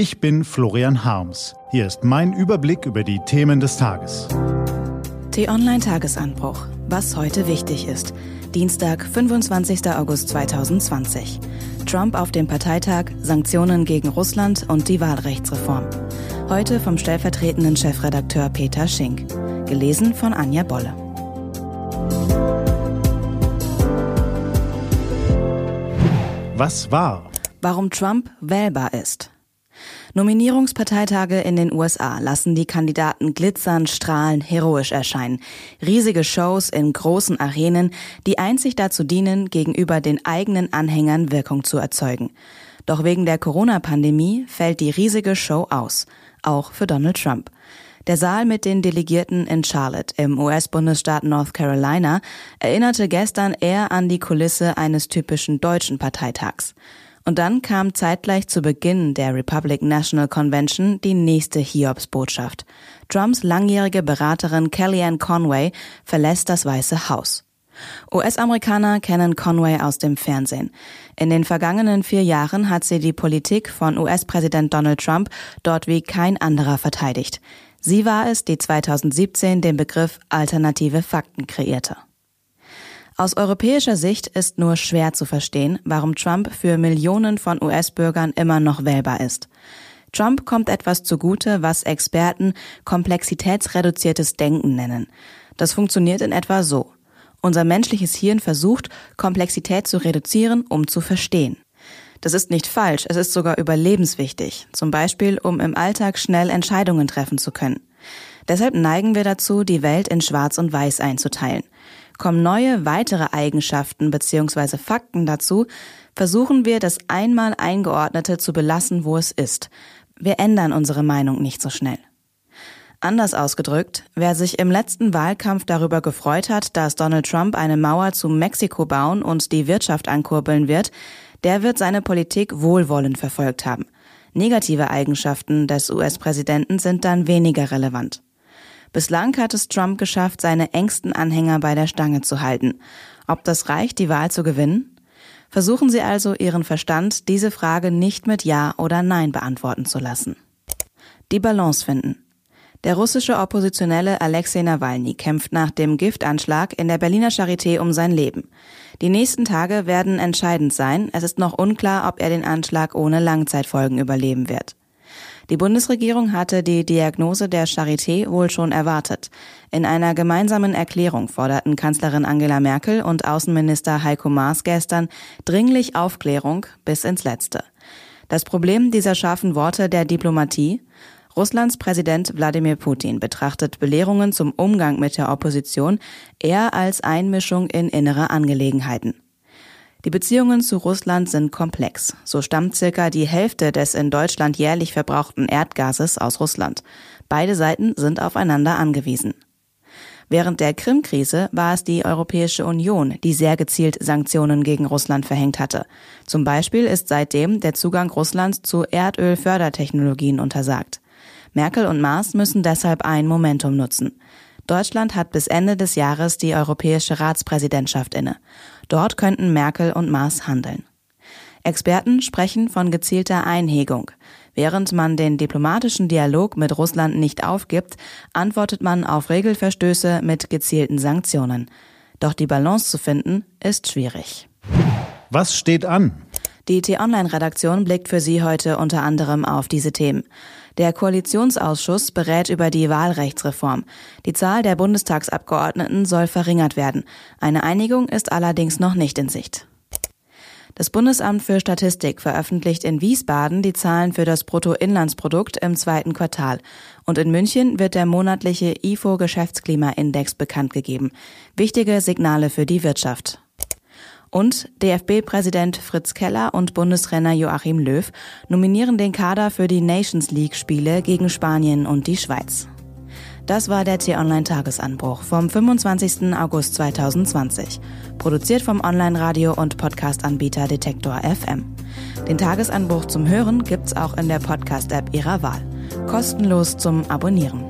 Ich bin Florian Harms. Hier ist mein Überblick über die Themen des Tages. T-Online-Tagesanbruch. Was heute wichtig ist. Dienstag, 25. August 2020. Trump auf dem Parteitag, Sanktionen gegen Russland und die Wahlrechtsreform. Heute vom stellvertretenden Chefredakteur Peter Schink. Gelesen von Anja Bolle. Was war? Warum Trump wählbar ist. Nominierungsparteitage in den USA lassen die Kandidaten glitzern, strahlen, heroisch erscheinen. Riesige Shows in großen Arenen, die einzig dazu dienen, gegenüber den eigenen Anhängern Wirkung zu erzeugen. Doch wegen der Corona-Pandemie fällt die riesige Show aus. Auch für Donald Trump. Der Saal mit den Delegierten in Charlotte im US-Bundesstaat North Carolina erinnerte gestern eher an die Kulisse eines typischen deutschen Parteitags. Und dann kam zeitgleich zu Beginn der Republic National Convention die nächste Hiobs-Botschaft. Trumps langjährige Beraterin Kellyanne Conway verlässt das Weiße Haus. US-Amerikaner kennen Conway aus dem Fernsehen. In den vergangenen vier Jahren hat sie die Politik von US-Präsident Donald Trump dort wie kein anderer verteidigt. Sie war es, die 2017 den Begriff alternative Fakten kreierte. Aus europäischer Sicht ist nur schwer zu verstehen, warum Trump für Millionen von US-Bürgern immer noch wählbar ist. Trump kommt etwas zugute, was Experten komplexitätsreduziertes Denken nennen. Das funktioniert in etwa so. Unser menschliches Hirn versucht, Komplexität zu reduzieren, um zu verstehen. Das ist nicht falsch, es ist sogar überlebenswichtig, zum Beispiel um im Alltag schnell Entscheidungen treffen zu können. Deshalb neigen wir dazu, die Welt in Schwarz und Weiß einzuteilen. Kommen neue, weitere Eigenschaften bzw. Fakten dazu, versuchen wir, das einmal eingeordnete zu belassen, wo es ist. Wir ändern unsere Meinung nicht so schnell. Anders ausgedrückt, wer sich im letzten Wahlkampf darüber gefreut hat, dass Donald Trump eine Mauer zu Mexiko bauen und die Wirtschaft ankurbeln wird, der wird seine Politik wohlwollend verfolgt haben. Negative Eigenschaften des US-Präsidenten sind dann weniger relevant. Bislang hat es Trump geschafft, seine engsten Anhänger bei der Stange zu halten. Ob das reicht, die Wahl zu gewinnen? Versuchen Sie also, Ihren Verstand diese Frage nicht mit Ja oder Nein beantworten zu lassen. Die Balance finden. Der russische Oppositionelle Alexei Nawalny kämpft nach dem Giftanschlag in der Berliner Charité um sein Leben. Die nächsten Tage werden entscheidend sein. Es ist noch unklar, ob er den Anschlag ohne Langzeitfolgen überleben wird. Die Bundesregierung hatte die Diagnose der Charité wohl schon erwartet. In einer gemeinsamen Erklärung forderten Kanzlerin Angela Merkel und Außenminister Heiko Maas gestern dringlich Aufklärung bis ins Letzte. Das Problem dieser scharfen Worte der Diplomatie? Russlands Präsident Wladimir Putin betrachtet Belehrungen zum Umgang mit der Opposition eher als Einmischung in innere Angelegenheiten. Die Beziehungen zu Russland sind komplex. So stammt circa die Hälfte des in Deutschland jährlich verbrauchten Erdgases aus Russland. Beide Seiten sind aufeinander angewiesen. Während der Krim-Krise war es die Europäische Union, die sehr gezielt Sanktionen gegen Russland verhängt hatte. Zum Beispiel ist seitdem der Zugang Russlands zu Erdölfördertechnologien untersagt. Merkel und Maas müssen deshalb ein Momentum nutzen. Deutschland hat bis Ende des Jahres die europäische Ratspräsidentschaft inne. Dort könnten Merkel und Maas handeln. Experten sprechen von gezielter Einhegung. Während man den diplomatischen Dialog mit Russland nicht aufgibt, antwortet man auf Regelverstöße mit gezielten Sanktionen. Doch die Balance zu finden, ist schwierig. Was steht an? Die T-Online-Redaktion blickt für Sie heute unter anderem auf diese Themen. Der Koalitionsausschuss berät über die Wahlrechtsreform. Die Zahl der Bundestagsabgeordneten soll verringert werden. Eine Einigung ist allerdings noch nicht in Sicht. Das Bundesamt für Statistik veröffentlicht in Wiesbaden die Zahlen für das Bruttoinlandsprodukt im zweiten Quartal. Und in München wird der monatliche IFO Geschäftsklimaindex bekannt gegeben. Wichtige Signale für die Wirtschaft. Und DFB-Präsident Fritz Keller und Bundestrainer Joachim Löw nominieren den Kader für die Nations League-Spiele gegen Spanien und die Schweiz. Das war der T-Online-Tagesanbruch vom 25. August 2020. Produziert vom Online-Radio- und Podcast-Anbieter Detektor FM. Den Tagesanbruch zum Hören gibt's auch in der Podcast-App Ihrer Wahl. Kostenlos zum Abonnieren.